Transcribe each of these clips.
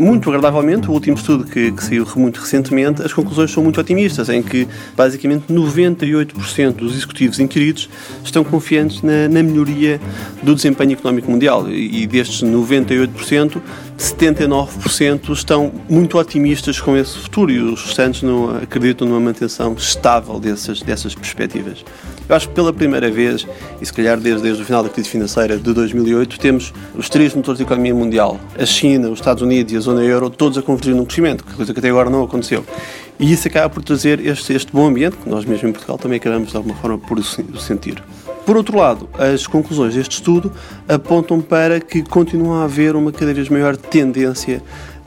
muito agradavelmente, o último estudo que, que saiu muito recentemente, as conclusões são muito otimistas, em que basicamente 98% dos executivos inquiridos estão confiantes na, na melhoria do desempenho económico mundial e, e destes 98%, 79% estão muito otimistas com esse futuro e os restantes não acreditam numa manutenção estável dessas, dessas perspectivas. Eu acho que pela primeira vez, e se calhar desde, desde o final da crise financeira de 2008, temos os três motores da economia mundial, a China, os Estados Unidos e a zona euro, todos a convergir num crescimento, coisa que até agora não aconteceu. E isso acaba por trazer este, este bom ambiente, que nós mesmo em Portugal também acabamos de alguma forma por sentir. Por outro lado, as conclusões deste estudo apontam para que continua a haver uma cada vez maior tendência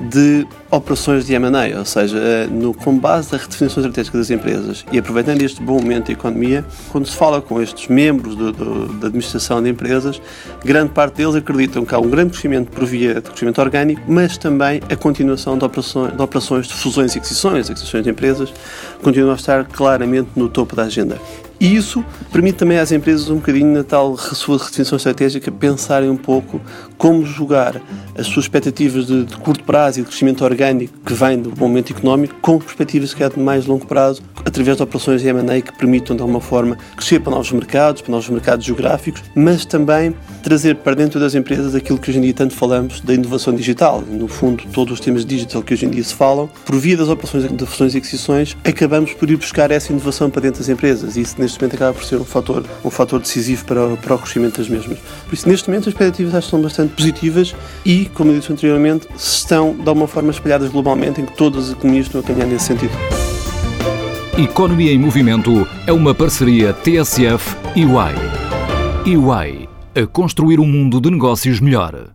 de operações de M&A, ou seja, eh, no, com base na redefinição estratégica das empresas e aproveitando este bom momento da economia, quando se fala com estes membros do, do, da administração de empresas, grande parte deles acreditam que há um grande crescimento por via de crescimento orgânico, mas também a continuação de operações de, operações de fusões e aquisições, aquisições de empresas, continua a estar claramente no topo da agenda. E isso permite também às empresas um bocadinho na tal sua redefinição estratégica pensarem um pouco como jogar as suas expectativas de, de curto prazo e de crescimento orgânico que vem do momento económico com perspectivas que é de mais longo prazo através de operações de M&A que permitam de alguma forma crescer para novos mercados, para novos mercados geográficos, mas também trazer para dentro das empresas aquilo que hoje em dia tanto falamos da inovação digital. No fundo, todos os temas digital que hoje em dia se falam, por via das operações de fusões e aquisições, acabamos por ir buscar essa inovação para dentro das empresas. Isso neste momento acaba por ser um fator, um fator decisivo para, para o crescimento das mesmas. Por isso, neste momento, as expectativas acho que são bastante positivas e, como eu disse anteriormente, estão de alguma forma espalhadas globalmente em que todas as economias estão a caminhar nesse sentido. Economia em Movimento é uma parceria TSF e EY. EY, a construir um mundo de negócios melhor.